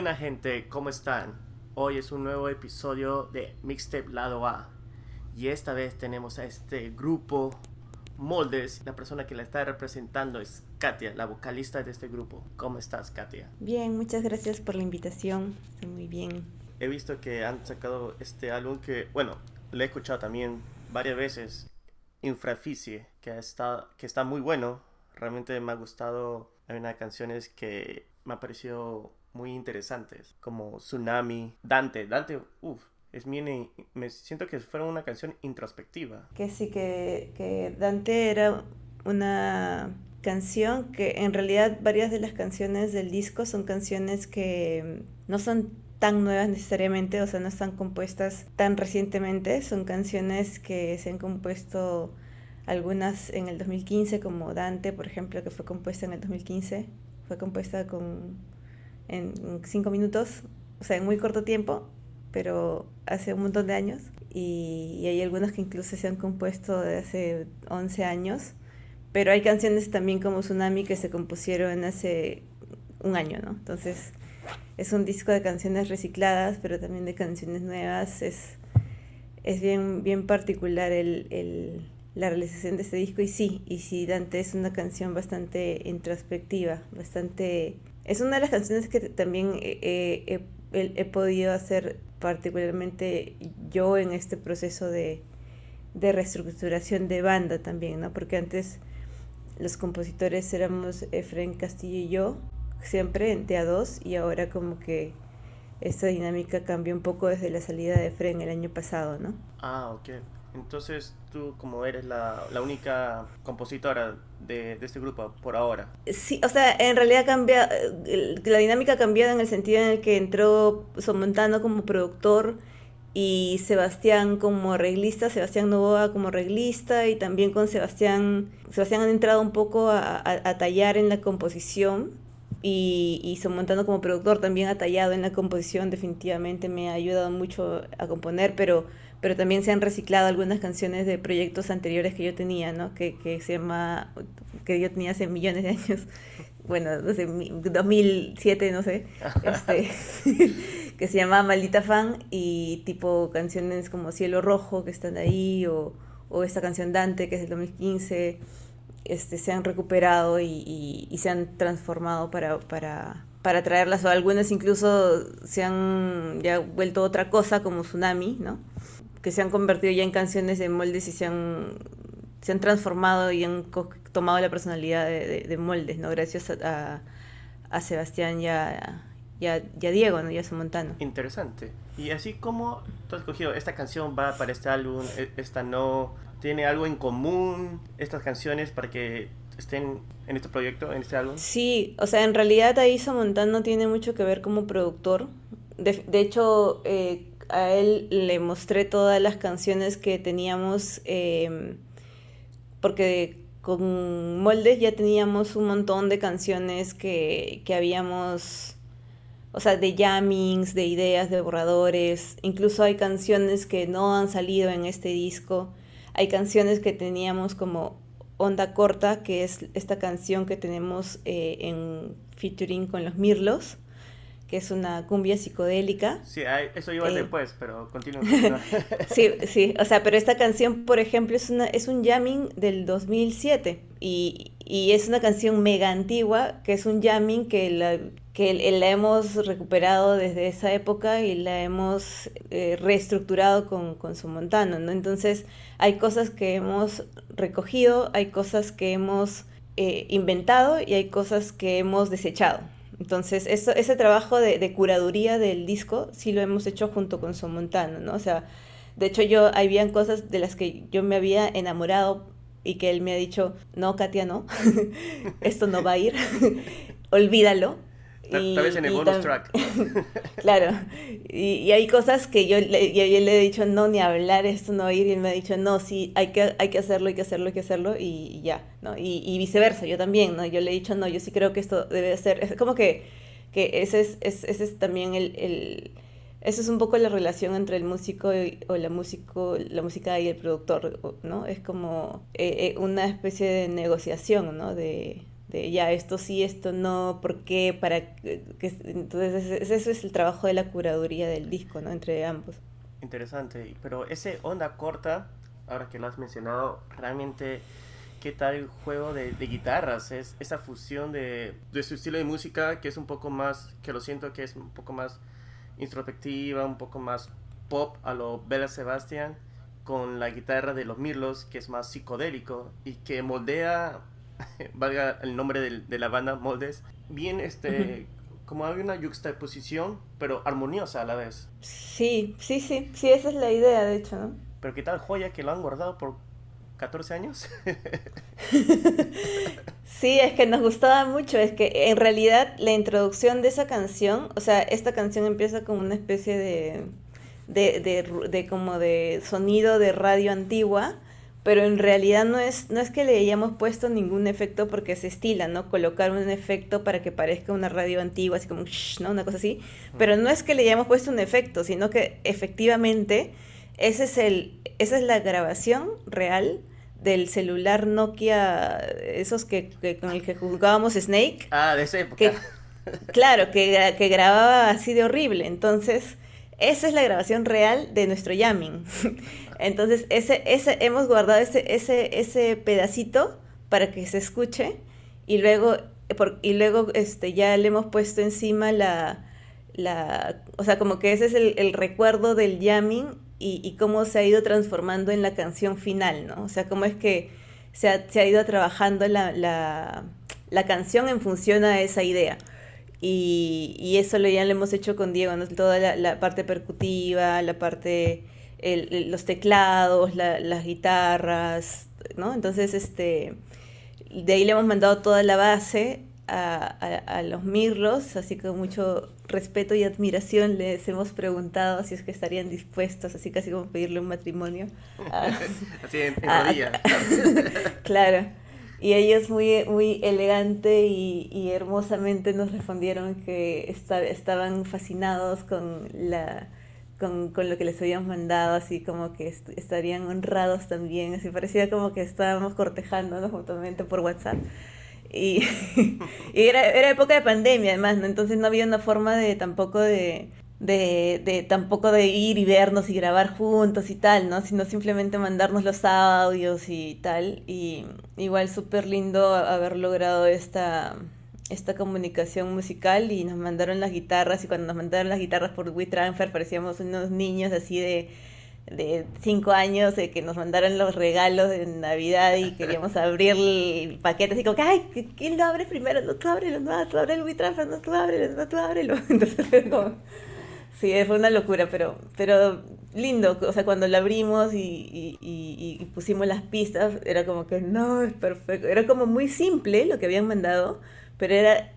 buena gente, ¿cómo están? Hoy es un nuevo episodio de Mixtape Lado A. Y esta vez tenemos a este grupo Moldes. La persona que la está representando es Katia, la vocalista de este grupo. ¿Cómo estás, Katia? Bien, muchas gracias por la invitación. Estoy muy bien. He visto que han sacado este álbum que, bueno, lo he escuchado también varias veces. Infraficie, que está, que está muy bueno. Realmente me ha gustado. Hay unas canciones que me ha parecido muy interesantes, como Tsunami, Dante. Dante, uff, es bien, me siento que fuera una canción introspectiva. Que sí, que, que Dante era una canción que en realidad varias de las canciones del disco son canciones que no son tan nuevas necesariamente, o sea, no están compuestas tan recientemente, son canciones que se han compuesto algunas en el 2015, como Dante, por ejemplo, que fue compuesta en el 2015, fue compuesta con en cinco minutos, o sea, en muy corto tiempo, pero hace un montón de años. Y, hay algunas que incluso se han compuesto de hace 11 años. Pero hay canciones también como Tsunami que se compusieron hace un año, ¿no? Entonces es un disco de canciones recicladas, pero también de canciones nuevas. Es, es bien, bien particular el, el, la realización de este disco. Y sí, y sí, Dante es una canción bastante introspectiva, bastante es una de las canciones que también he, podido hacer particularmente yo en este proceso de, reestructuración de banda también, ¿no? Porque antes los compositores éramos Efren Castillo y yo, siempre en a dos, y ahora como que esta dinámica cambió un poco desde la salida de Efren el año pasado, ¿no? Ah, ok. Entonces tú como eres la, única compositora de, este grupo por ahora. Sí, o sea, en realidad cambia, la dinámica ha cambiado en el sentido en el que entró Somontano como productor y Sebastián como arreglista, Sebastián Novoa como arreglista y también con Sebastián, Sebastián han entrado un poco a, tallar en la composición y, y Somontano como productor también ha tallado en la composición, definitivamente me ha ayudado mucho a componer, pero pero también se han reciclado algunas canciones de proyectos anteriores que yo tenía, ¿no? Que, que se llama, que yo tenía hace millones de años, bueno, no sé, 2007, no sé, este, que se llama Maldita Fan y tipo canciones como Cielo Rojo que están ahí o, o esta canción Dante que es del 2015, este, se han recuperado y, y, se han transformado para, para, para traerlas o algunas incluso se han ya vuelto otra cosa como Tsunami, ¿no? Que se han convertido ya en canciones de moldes y se han, se han transformado y han tomado la personalidad de, moldes, ¿no? Gracias a, a, Sebastián y a, Diego, ¿no? Y a su montano. Interesante. Y así como tú has escogido, esta canción va para este álbum, e, esta no, tiene algo en común, estas canciones para que estén en este proyecto, en este álbum. Sí, o sea, en realidad ahí Montano tiene mucho que ver como productor. De, de hecho, eh, a él le mostré todas las canciones que teníamos, em, porque con Moldes ya teníamos un montón de canciones que, que habíamos, o sea, de jammings, de ideas, de borradores, incluso hay canciones que no han salido en este disco, hay canciones que teníamos como Onda Corta, que es esta canción que tenemos eh, en featuring con los Mirlos que es una cumbia psicodélica. Sí, eso iba después, pero continúa. sí, sí, o sea, pero esta canción, por ejemplo, es, una, es un jamming del 2007 y, y es una canción mega antigua, que es un jamming que la, que la hemos recuperado desde esa época y la hemos eh, reestructurado con, con su montano, ¿no? Entonces, hay cosas que hemos recogido, hay cosas que hemos eh, inventado y hay cosas que hemos desechado. Entonces, eso, ese trabajo de, curaduría del disco sí lo hemos hecho junto con Somontano, ¿no? O sea, de hecho yo, habían cosas de las que yo me había enamorado y que él me ha dicho, no, Katia, no, esto no va a ir, olvídalo. Tal, vez en el bonus track. claro. Y, hay cosas que yo, le, yo, le he dicho, no, ni hablar, esto no ir. Y él me ha dicho, no, sí, hay que, hay que hacerlo, hay que hacerlo, hay que hacerlo. Y, ya, ¿no? Y, viceversa, yo también, ¿no? Yo le he dicho, no, yo sí creo que esto debe ser. Es como que, que ese, es, ese es también el, el eso es un poco la relación entre el músico o la músico, la música y el productor, ¿no? Es como eh, eh, una especie de negociación, ¿no? De, de ya esto sí, esto no, por qué, para que, entonces eso es el trabajo de la curaduría del disco, ¿no? Entre ambos. Interesante, pero ese onda corta, ahora que lo has mencionado, realmente qué tal el juego de, guitarras, es esa fusión de, de, su estilo de música que es un poco más, que lo siento que es un poco más introspectiva, un poco más pop a lo Bella Sebastian, con la guitarra de los Mirlos, que es más psicodélico y que moldea, valga el nombre de, la banda, Moldes, bien este... Como hay una juxtaposición, pero armoniosa a la vez. Sí, sí, sí, sí, esa es la idea, de hecho, ¿no? Pero qué tal joya que lo han guardado por 14 años. sí, es que nos gustaba mucho, es que en realidad la introducción de esa canción, o sea, esta canción empieza como una especie de, de, como de sonido de radio antigua, pero en realidad no es, no es que le hayamos puesto ningún efecto porque se estila, ¿no? Colocar un efecto para que parezca una radio antigua, así como, ¿no? Una cosa así, pero no es que le hayamos puesto un efecto, sino que efectivamente ese es el, esa es la grabación real del celular Nokia, esos que, con el que jugábamos Snake. Ah, de esa época. claro, que, que, grababa así de horrible. Entonces, esa es la grabación real de nuestro jamming. Entonces, ese, ese, hemos guardado ese, ese, ese pedacito para que se escuche y luego, y luego este, ya le hemos puesto encima la, la, o sea, como que ese es el, el recuerdo del jamming y, cómo se ha ido transformando en la canción final, ¿no? O sea, cómo es que se ha, ido trabajando la, la, canción en función a esa idea. Y, eso lo ya lo hemos hecho con Diego, ¿no? Toda la, parte percutiva, la parte, los teclados, las guitarras, ¿no? Entonces, este, de ahí le hemos mandado toda la base a, los Mirlos, así que con mucho respeto y admiración les hemos preguntado si es que estarían dispuestos, así casi como pedirle un matrimonio. así en, rodillas. claro. Y ellos muy, muy elegante y, hermosamente nos respondieron que estaban fascinados con la... Con, con, lo que les habíamos mandado, así como que estarían honrados también, así parecía como que estábamos cortejándonos mutuamente por WhatsApp. Y, era, era, época de pandemia además, ¿no? Entonces no había una forma de tampoco de, de, de, tampoco de ir y vernos y grabar juntos y tal, ¿no? Sino simplemente mandarnos los audios y tal. Y igual súper lindo haber logrado esta, esta comunicación musical y nos mandaron las guitarras y cuando nos mandaron las guitarras por WeTransfer parecíamos unos niños así de de cinco años de que nos mandaron los regalos de Navidad y queríamos abrir el paquete así como que, ay, ¿quién lo abre primero? No, tú ábrelo, no, tú ábrelo, no, tú ábrelo, no, tú ábrelo. Entonces fue como, sí, fue una locura, pero, pero lindo, o sea, cuando lo abrimos y, y, y, pusimos las pistas, era como que, no, es perfecto, era como muy simple lo que habían mandado, pero era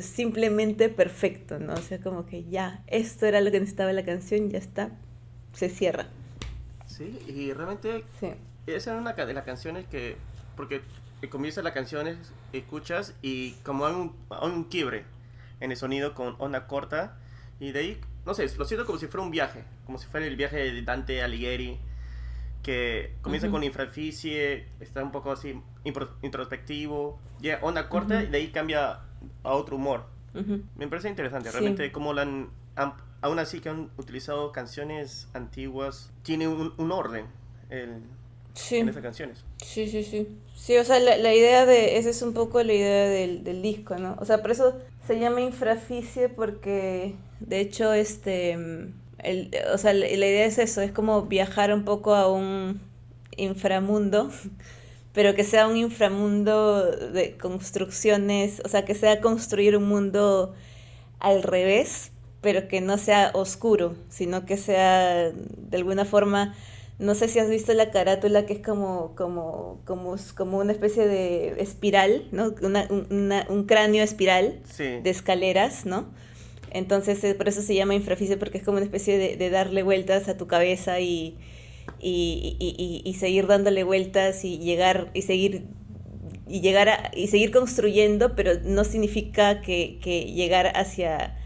simplemente perfecto, ¿no? O sea, como que ya, esto era lo que necesitaba la canción, ya está, se cierra. Sí, y realmente esa es una de las canciones que, porque comienza la canción, escuchas y como hay un, un quiebre en el sonido con onda corta y de ahí, no sé, lo siento como si fuera un viaje, como si fuera el viaje de Dante Alighieri, que comienza con infraficie, está un poco así introspectivo, ya onda corta y de ahí cambia a otro humor. Me parece interesante, realmente cómo la han aún así que han utilizado canciones antiguas, tiene un, orden en esas canciones. Sí, sí, sí. Sí, o sea, la, idea de, esa es un poco la idea del, disco, ¿no? O sea, por eso se llama infraficie porque, de hecho, este, el, o sea, la, idea es eso, es como viajar un poco a un inframundo pero que sea un inframundo de construcciones, o sea, que sea construir un mundo al revés, pero que no sea oscuro, sino que sea de alguna forma, no sé si has visto la carátula que es como, como, como, como una especie de espiral, ¿no? un cráneo espiral de escaleras, ¿no? Entonces, eh, por eso se llama infraficie, porque es como una especie de, darle vueltas a tu cabeza y, y, seguir dándole vueltas y llegar y seguir y llegar y seguir construyendo, pero no significa que, que llegar hacia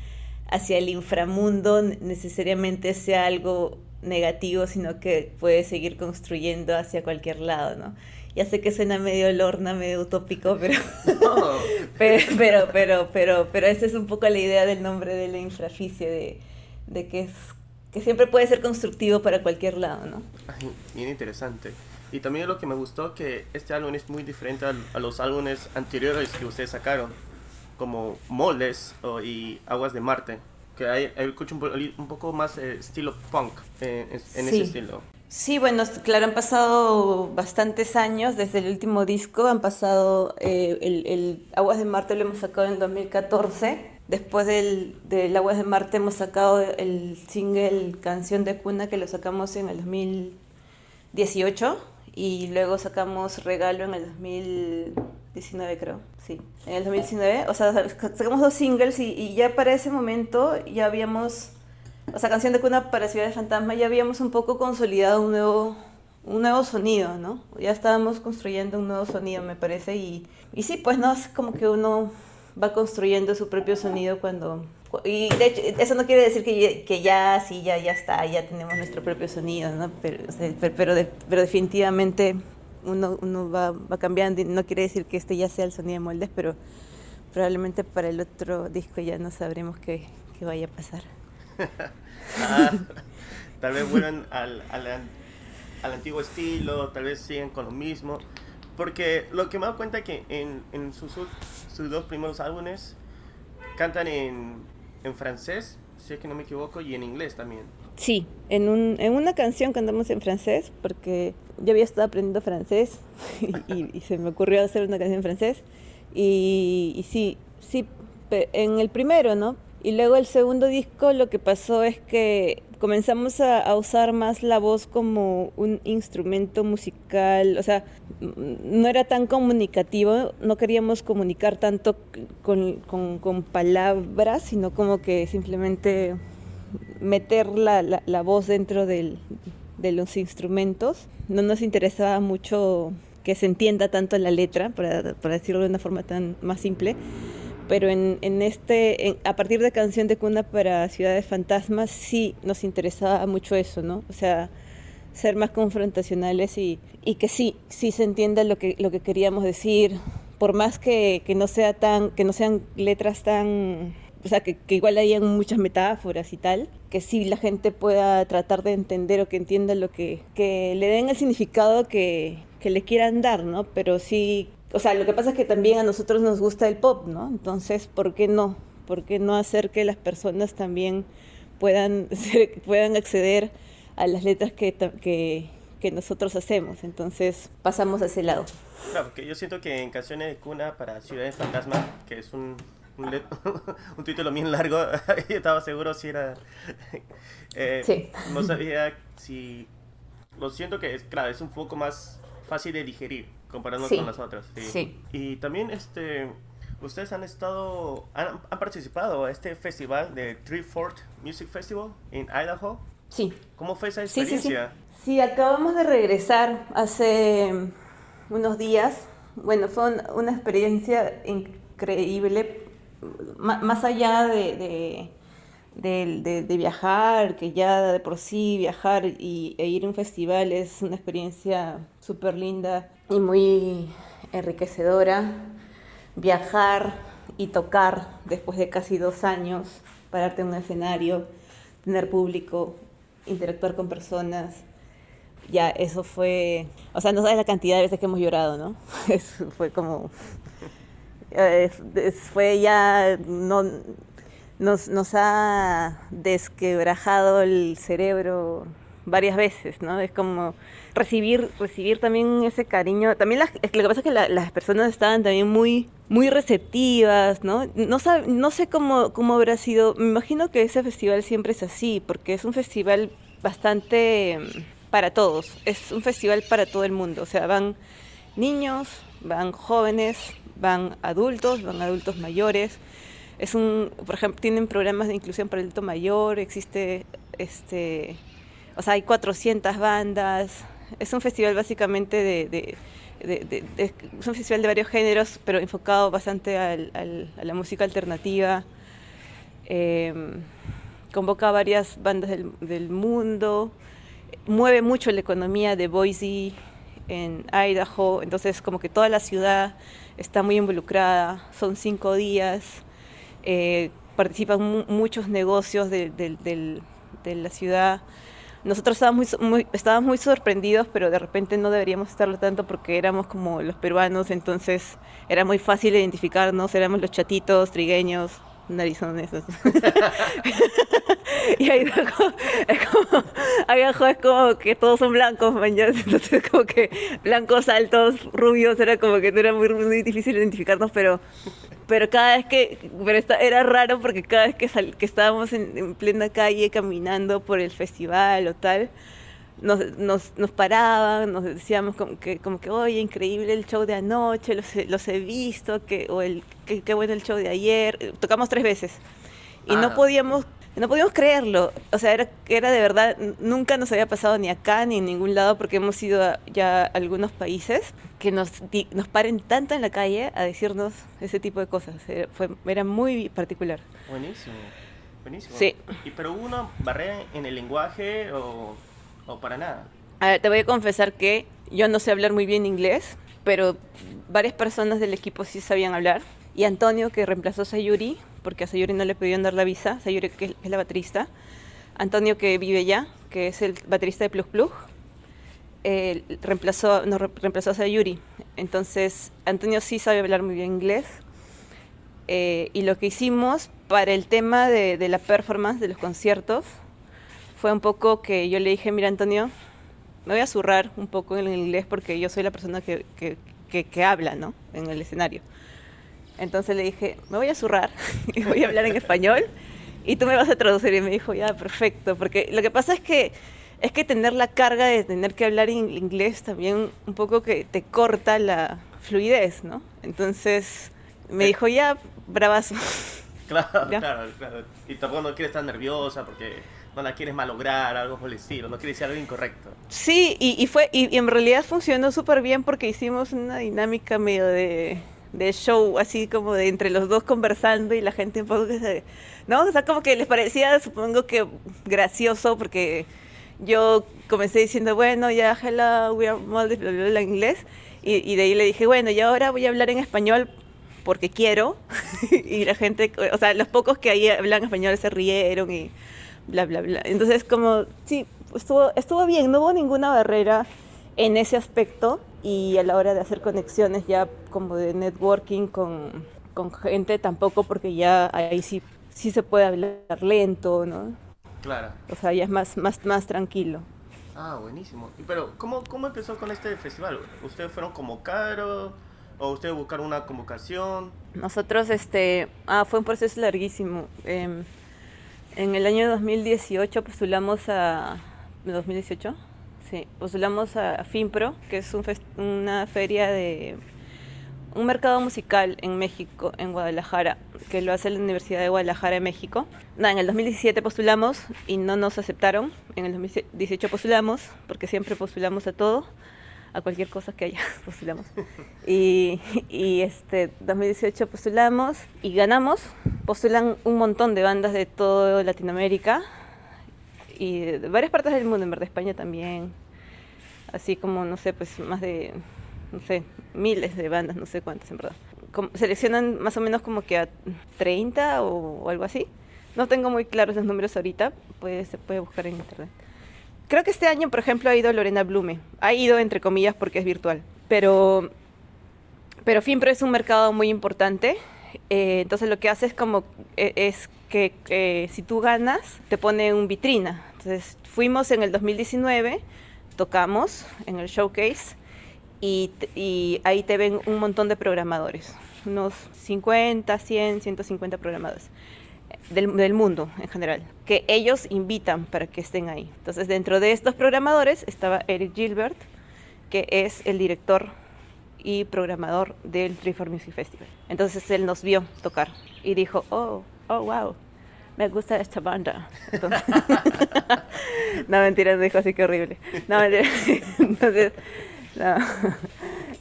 hacia el inframundo necesariamente sea algo negativo, sino que puede seguir construyendo hacia cualquier lado, ¿no? Ya sé que suena medio lorna, medio utópico, pero, pero, pero, pero, pero, pero, esa es un poco la idea del nombre de la infraficie, de, de que, es, que siempre puede ser constructivo para cualquier lado, ¿no? bien interesante. Y también lo que me gustó que este álbum es muy diferente a, los álbumes anteriores que ustedes sacaron, como Moldes y Aguas de Marte, que hay, hay un, un, poco más eh, estilo punk eh, en ese estilo. Sí, bueno, claro, han pasado bastantes años desde el último disco, han pasado, eh, el, Aguas de Marte lo hemos sacado en 2014, después del, del, Aguas de Marte hemos sacado el single Canción de Cuna que lo sacamos en el 2018 y luego sacamos Regalo en el 2019 creo, sí, en el 2019, o sea, sacamos dos singles y, y ya para ese momento ya habíamos o sea, Canción de Cuna para Ciudad de Fantasma ya habíamos un poco consolidado un nuevo, un nuevo sonido, ¿no? Ya estábamos construyendo un nuevo sonido, me parece, y, y sí, pues no, es como que uno va construyendo su propio sonido cuando... Y de hecho, eso no quiere decir que, que ya, sí, ya, ya está, ya tenemos nuestro propio sonido, ¿no? Pero, pero, definitivamente uno, uno va, va, cambiando y no quiere decir que este ya sea el sonido de moldes, pero probablemente para el otro disco ya no sabremos qué, qué vaya a pasar. Ah, tal vez vuelvan al, al, antiguo estilo, tal vez sigan con lo mismo. Porque lo que me he dado cuenta es que en, en sus, sus, dos primeros álbumes cantan en, en francés, si es que no me equivoco, y en inglés también. Sí, en, un, en una canción cantamos en francés, porque yo había estado aprendiendo francés y, y, se me ocurrió hacer una canción en francés. Y, y sí, sí, en el primero, ¿no? Y luego el segundo disco lo que pasó es que comenzamos a, usar más la voz como un instrumento musical, o sea, no era tan comunicativo, no queríamos comunicar tanto con, con, palabras, sino como que simplemente meter la, la, voz dentro del, de los instrumentos. No nos interesaba mucho que se entienda tanto la letra, para, para decirlo de una forma tan más simple pero en, en este, a partir de Canción de Cuna para Ciudades Fantasmas sí nos interesaba mucho eso, ¿no? O sea, ser más confrontacionales y, y que sí, sí se entienda lo que, lo que queríamos decir, por más que, que no sea tan, que no sean letras tan o sea, que, que, igual hayan muchas metáforas y tal, que sí la gente pueda tratar de entender o que entienda lo que, que le den el significado que, que le quieran dar, ¿no? Pero sí o sea, lo que pasa es que también a nosotros nos gusta el pop, ¿no? Entonces, ¿por qué no? ¿Por qué no hacer que las personas también puedan, puedan acceder a las letras que, que, que, nosotros hacemos? Entonces, pasamos a ese lado. Claro, porque yo siento que en Canciones de Cuna para Ciudades Fantasma, que es un, un, un título bien largo, yo estaba seguro si era... Eh, sí. No sabía si... Lo siento que es, claro, es un poco más fácil de digerir comparando con las otras. Sí. Y también este ustedes han estado han, participado a este festival de Tree Fort Music Festival en Idaho. Sí. ¿Cómo fue esa experiencia? Sí, sí, acabamos de regresar hace unos días. Bueno, fue una experiencia increíble, más allá de de, de, viajar, que ya de por sí viajar y, e ir a un festival es una experiencia súper linda y muy enriquecedora. Viajar y tocar después de casi dos años, pararte en un escenario, tener público, interactuar con personas, ya eso fue, o sea, no sabes la cantidad de veces que hemos llorado, ¿no? fue como, fue ya, no, nos, nos ha desquebrajado el cerebro varias veces, ¿no? Es como recibir, recibir también ese cariño. También lo que pasa es que las personas estaban también muy, muy receptivas, ¿no? No, no sé cómo, cómo habrá sido. Me imagino que ese festival siempre es así, porque es un festival bastante mm, para todos. Es un festival para todo el mundo. O sea, van niños, van jóvenes, van adultos, van adultos mayores es un, por ejemplo, tienen programas de inclusión para el adulto mayor, existe, este, o sea, hay 400 bandas, es un festival básicamente de, es un festival de varios géneros, pero enfocado bastante al, a la música alternativa. Em, convoca a varias bandas del, del, mundo, mueve mucho la economía de Boise en Idaho, entonces como que toda la ciudad está muy involucrada, son cinco días, eh, participan muchos negocios de, de, la ciudad. Nosotros estábamos muy, estábamos muy sorprendidos, pero de repente no deberíamos estarlo tanto porque éramos como los peruanos, entonces era muy fácil identificarnos, éramos los chatitos, trigueños, narizones. y ahí es como, ahí abajo es como que todos son blancos, mañana, entonces como que blancos, altos, rubios, era como que no era muy, muy difícil identificarnos, pero pero cada vez que, pero era raro porque cada vez que, que estábamos en, plena calle caminando por el festival o tal, nos, nos, nos paraban, nos decíamos como que, como que, oye, increíble el show de anoche, los, los he visto, que, o el, qué bueno el show de ayer. Tocamos tres veces y no ah. podíamos no podíamos creerlo. O sea, era, era de verdad, nunca nos había pasado ni acá ni en ningún lado porque hemos ido ya a algunos países que nos, nos paren tanto en la calle a decirnos ese tipo de cosas. Era, fue, era muy particular. Buenísimo, buenísimo. Sí. ¿Y pero hubo una barrera en el lenguaje o, o para nada? Te voy a confesar que yo no sé hablar muy bien inglés, pero varias personas del equipo sí sabían hablar. Y Antonio, que reemplazó a Sayuri, porque a Sayuri no le pudieron dar la visa, Sayuri que es la baterista, Antonio que vive ya, que es el baterista de Plug Plug, eh, reemplazó, no, reemplazó a Sayuri. Entonces, Antonio sí sabe hablar muy bien inglés. Eh, y lo que hicimos para el tema de, de, la performance de los conciertos fue un poco que yo le dije, mira Antonio, me voy a zurrar un poco en el inglés porque yo soy la persona que, que, que, que habla ¿no? en el escenario. Entonces le dije, me voy a zurrar y voy a hablar en español y tú me vas a traducir. Y me dijo, ya, perfecto. Porque lo que pasa es que es que tener la carga de tener que hablar en inglés también un poco que te corta la fluidez, ¿no? Entonces me dijo, ya, bravazo. Claro, claro, claro. Y tampoco no quieres estar nerviosa porque no la quieres malograr, algo por el estilo, no quieres decir algo incorrecto. Sí, y, fue, y en realidad funcionó súper bien porque hicimos una dinámica medio de de show, así como de entre los dos conversando y la gente un poco que se... ¿No? O sea, como que les parecía, supongo que gracioso, porque yo comencé diciendo, bueno, ya, hello, we are Maldives, bla, en inglés, y, y, de ahí le dije, bueno, y ahora voy a hablar en español porque quiero, y la gente, o sea, los pocos que ahí hablan español se rieron y bla, bla, bla. Entonces, como, sí, estuvo, estuvo bien, no hubo ninguna barrera en ese aspecto y a la hora de hacer conexiones ya como de networking con, con gente tampoco porque ya ahí sí, sí se puede hablar lento, ¿no? Claro. O sea, ya es más, más, más tranquilo. Ah, buenísimo. Pero, ¿cómo, ¿cómo empezó con este festival? ¿Ustedes fueron como caro o ustedes buscaron una convocación? Nosotros, este, ah, fue un proceso larguísimo. Em, en el año 2018 postulamos a... ¿2018? Sí, postulamos a FIMPRO, que es una feria de un mercado musical en México, en Guadalajara, que lo hace la Universidad de Guadalajara en México. Nada, en el 2017 postulamos y no nos aceptaron. En el 2018 postulamos, porque siempre postulamos a todo, a cualquier cosa que haya, postulamos. Y, y este 2018 postulamos y ganamos. Postulan un montón de bandas de toda Latinoamérica y de varias partes del mundo, en verdad, España también. Así como, no sé, pues más de, no sé, miles de bandas, no sé cuántas, en verdad. seleccionan más o menos como que a 30 o, algo así. No tengo muy claros los números ahorita, pues se puede buscar en internet. Creo que este año, por ejemplo, ha ido Lorena Blume. Ha ido entre comillas porque es virtual. Pero, pero FIMPRO es un mercado muy importante. Eh, entonces lo que hace es como e, es que si tú ganas, te pone un vitrina. Entonces fuimos en el 2019, tocamos en el showcase y, y, ahí te ven un montón de programadores, unos 50, 100, 150 programadores del, del, mundo en general, que ellos invitan para que estén ahí. Entonces dentro de estos programadores estaba Eric Gilbert, que es el director y programador del Triforce Music Festival. Entonces él nos vio tocar y dijo, oh, oh, wow, me gusta esta banda. no, mentira, dijo así que horrible. No, mentira. Entonces, no.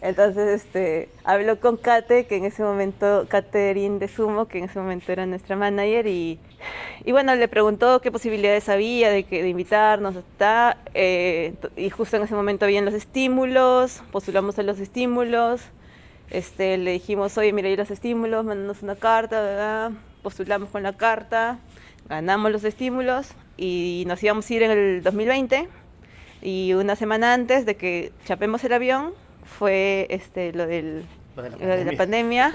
Entonces, este, habló con Kate, que en ese momento, Catherine de Sumo, que en ese momento era nuestra manager, y, y bueno, le preguntó qué posibilidades había de, que, de invitarnos, está, eh, y justo en ese momento habían los estímulos, postulamos a los estímulos, este, le dijimos, oye, mira, hay los estímulos, mándanos una carta, ¿verdad? postulamos con la carta, ganamos los estímulos y nos íbamos a ir en el 2020 y una semana antes de que chapemos el avión fue este lo del de la pandemia.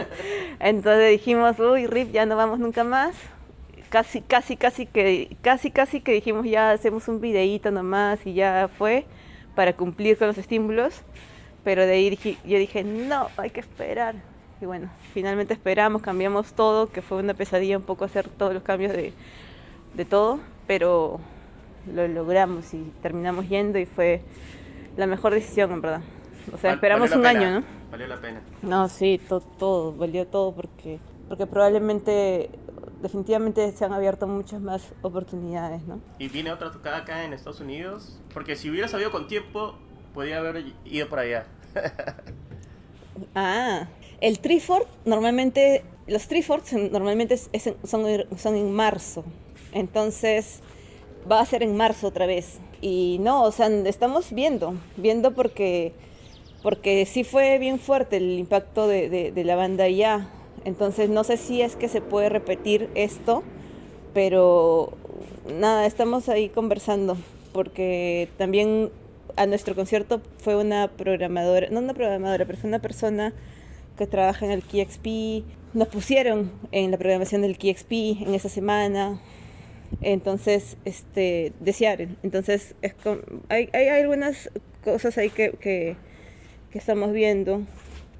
Entonces dijimos, uy, RIP, ya no vamos nunca más. Casi, casi, casi que, casi, casi que dijimos ya hacemos un videíto nomás y ya fue para cumplir con los estímulos. Pero de ahí yo dije, no, hay que esperar. Y bueno, finalmente esperamos, cambiamos todo, que fue una pesadilla un poco hacer todos los cambios de, de todo, pero lo logramos y terminamos yendo y fue la mejor decisión, en verdad. O sea, esperamos un año, ¿no? Valió la pena. No, sí, todo, todo, valió todo porque, porque probablemente, definitivamente se han abierto muchas más oportunidades, ¿no? ¿Y viene otra tocada acá en Estados Unidos? Porque si hubiera sabido con tiempo, podría haber ido por allá. ah, el Triford normalmente, los Trifords normalmente son, son en marzo. Entonces, va a ser en marzo otra vez. Y no, o sea, estamos viendo, viendo porque, porque sí fue bien fuerte el impacto de, la banda ya. Entonces no sé si es que se puede repetir esto, pero nada, estamos ahí conversando, porque también a nuestro concierto fue una programadora, no una programadora, pero fue una persona que trabaja en el KXP. Nos pusieron en la programación del KXP en esa semana. Entonces, este, desear. Entonces, es hay, hay, algunas cosas ahí que, que, estamos viendo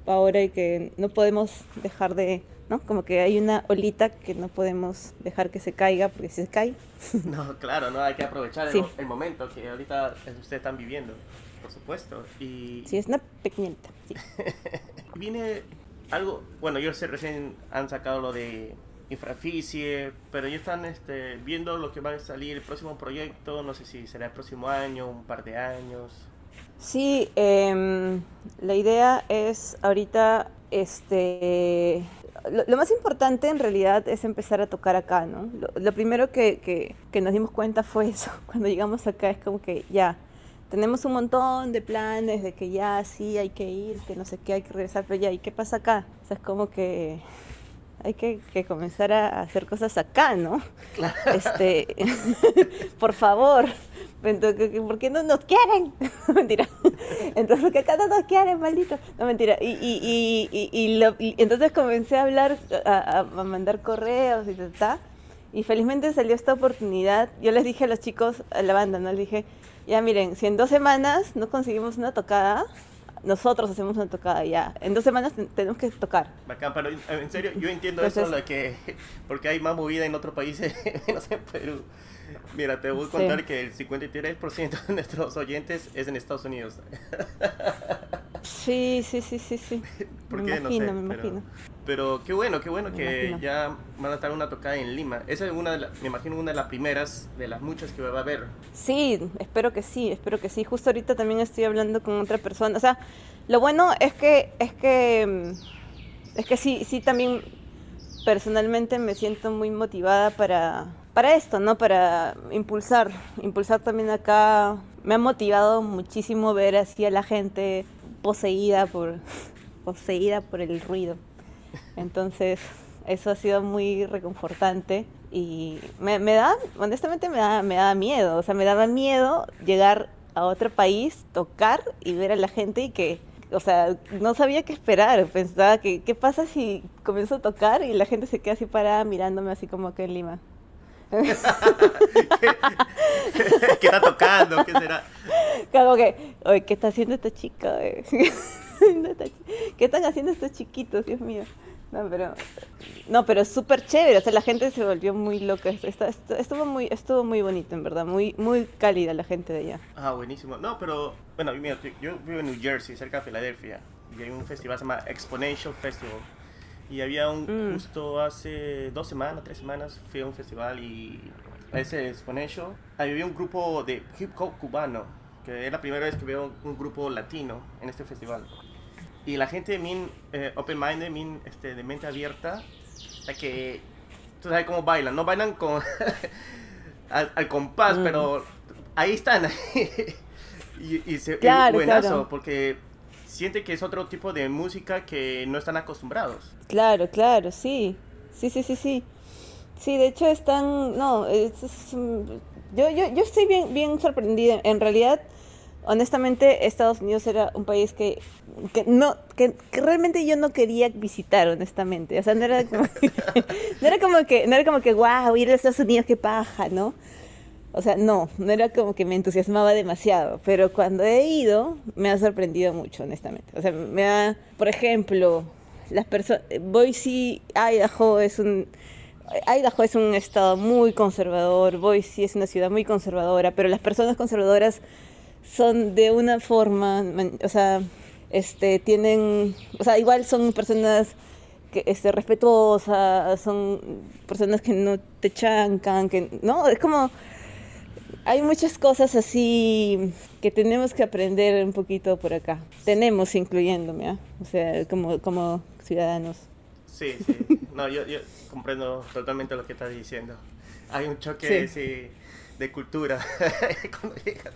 ahora y que no podemos dejar de, ¿no? Como que hay una olita que no podemos dejar que se caiga porque si se cae. No, claro, no, hay que aprovechar el, momento que ahorita ustedes están viviendo, por supuesto. Y... Sí, es una pequeñita, sí. Viene algo, bueno, yo sé, recién han sacado lo de infraficie, pero ya están este, viendo lo que va a salir el próximo proyecto, no sé si será el próximo año, un par de años. Sí, em, la idea es ahorita, este, lo, más importante en realidad es empezar a tocar acá, ¿no? Lo, primero que, que, que, nos dimos cuenta fue eso, cuando llegamos acá es como que ya, tenemos un montón de planes de que ya sí hay que ir, que no sé qué, hay que regresar, pero ya, ¿y qué pasa acá? O sea, es como que hay que, comenzar a hacer cosas acá, ¿no? Claro. Este, por favor, ¿por qué no nos quieren? mentira. Entonces, porque acá no nos quieren, maldito. No, mentira. Y, y, y, y, entonces comencé a hablar, a, a mandar correos y tal. Y felizmente salió esta oportunidad. Yo les dije a los chicos, a la banda, ¿no? Les dije, ya miren, si en dos semanas no conseguimos una tocada, nosotros hacemos una tocada ya. En dos semanas tenemos que tocar. Bacán, pero en serio, yo entiendo eso, la que, porque hay más movida en otros países, menos en Perú. Mira, te voy a contar que el 53% de nuestros oyentes es en Estados Unidos. Sí, sí, sí, sí, sí. ¿Por me Imagino, me imagino. Pero qué bueno, qué bueno que ya van a estar una tocada en Lima. Esa es una, de me imagino, una de las primeras de las muchas que va a haber. Sí, espero que sí, espero que sí. Justo ahorita también estoy hablando con otra persona. O sea, lo bueno es que, es que, es que sí, sí también personalmente me siento muy motivada para, para esto, ¿no? Para impulsar, impulsar también acá. Me ha motivado muchísimo ver así a la gente poseída por, poseída por el ruido. Entonces, eso ha sido muy reconfortante y me, da, honestamente me da, me da miedo, o sea, me daba miedo llegar a otro país, tocar y ver a la gente y que, o sea, no sabía qué esperar, pensaba que, ¿qué pasa si comienzo a tocar y la gente se queda así parada mirándome así como que en Lima? ¿Qué, está tocando? ¿Qué será? Como que, oye, ¿qué está haciendo esta chica? ¿Qué están haciendo estos chiquitos? Dios mío. No, pero, no, pero es súper chévere. O sea, la gente se volvió muy loca. Estuvo muy, estuvo muy bonito, en verdad. Muy, muy cálida la gente de allá. Ah, buenísimo. No, pero, bueno, mira, yo vivo en New Jersey, cerca de Filadelfia. Y hay un festival que se llama Exponential Festival. Y había un, mm. justo hace dos semanas, tres semanas, fui a un festival y a ese Exponential había un grupo de hip hop cubano que es la primera vez que veo un grupo latino en este festival. Y la gente min eh, open minded, min este, de mente abierta, o sea que tú sabes cómo bailan, no bailan con al, compás, pero ahí están. y, y, se, claro, buenazo, porque siente que es otro tipo de música que no están acostumbrados. Claro, claro, sí. Sí, sí, sí, sí. Sí, de hecho están, no, es, yo, yo, yo estoy bien, bien sorprendida. En realidad, honestamente, Estados Unidos era un país que, que no, que, realmente yo no quería visitar, honestamente. O sea, no era como no era como que, no era como que, wow, ir a Estados Unidos, qué paja, ¿no? O sea, no, no era como que me entusiasmaba demasiado, pero cuando he ido me ha sorprendido mucho, honestamente. O sea, me ha, por ejemplo, las personas, Boise, Idaho es un, Idaho es un estado muy conservador, Boise es una ciudad muy conservadora, pero las personas conservadoras son de una forma, o sea, este, tienen, o sea, igual son personas que, este, respetuosas, son personas que no te chancan, que, no, es como hay muchas cosas así que tenemos que aprender un poquito por acá. Tenemos, incluyéndome, ¿ah? o sea, como, como ciudadanos. Sí, sí. No, yo, yo comprendo totalmente lo que estás diciendo. Hay un choque sí. de cultura cuando llegas.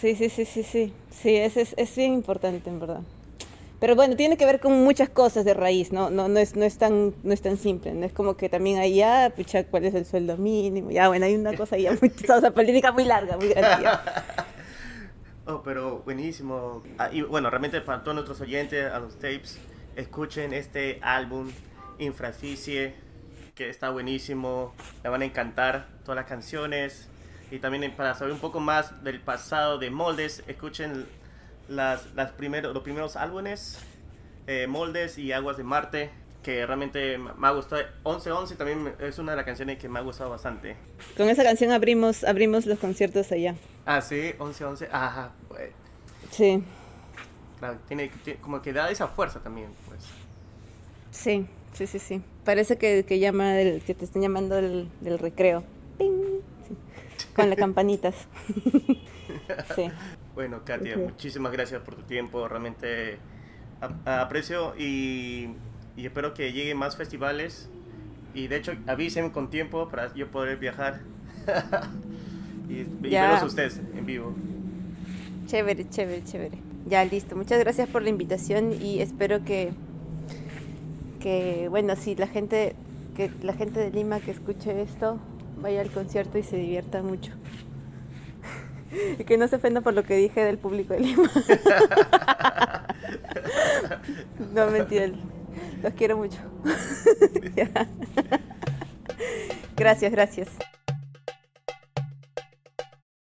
Sí, sí, sí, sí, sí. Sí, es, es, es bien importante, en verdad. Pero bueno, tiene que ver con muchas cosas de raíz, ¿no? No, no, es, no, es, tan, no es tan simple, no es como que también allá, pucha, ¿cuál es el sueldo mínimo? Ya, bueno, hay una cosa ya muy, o política muy larga, muy grande. oh, pero buenísimo. Ah, y bueno, realmente para todos nuestros oyentes, a los tapes, escuchen este álbum, Infraficie, que está buenísimo, le van a encantar todas las canciones. Y también para saber un poco más del pasado de Moldes, escuchen las, las primeros, los primeros álbumes, eh, Moldes y Aguas de Marte, que realmente me ha gustado. 1111 también es una de las canciones que me ha gustado bastante. Con esa canción abrimos, abrimos los conciertos allá. Ah, sí, 1111, ajá. Pues. Sí. Claro, tiene, como que da esa fuerza también, pues. Sí, sí, sí, sí. Parece que, que llama el, que te están llamando del, del recreo. ¡Ping! Con las campanitas. sí. Bueno, Katia, muchísimas gracias por tu tiempo, realmente aprecio y, espero que lleguen más festivales y de hecho avisen con tiempo para yo poder viajar y, verlos a ustedes en vivo. Chévere, chévere, chévere. Ya listo. Muchas gracias por la invitación y espero que que bueno, si la gente que la gente de Lima que escuche esto vaya al concierto y se divierta mucho. Y que no se ofenda por lo que dije del público de Lima. no, mentira. Los quiero mucho. gracias, gracias.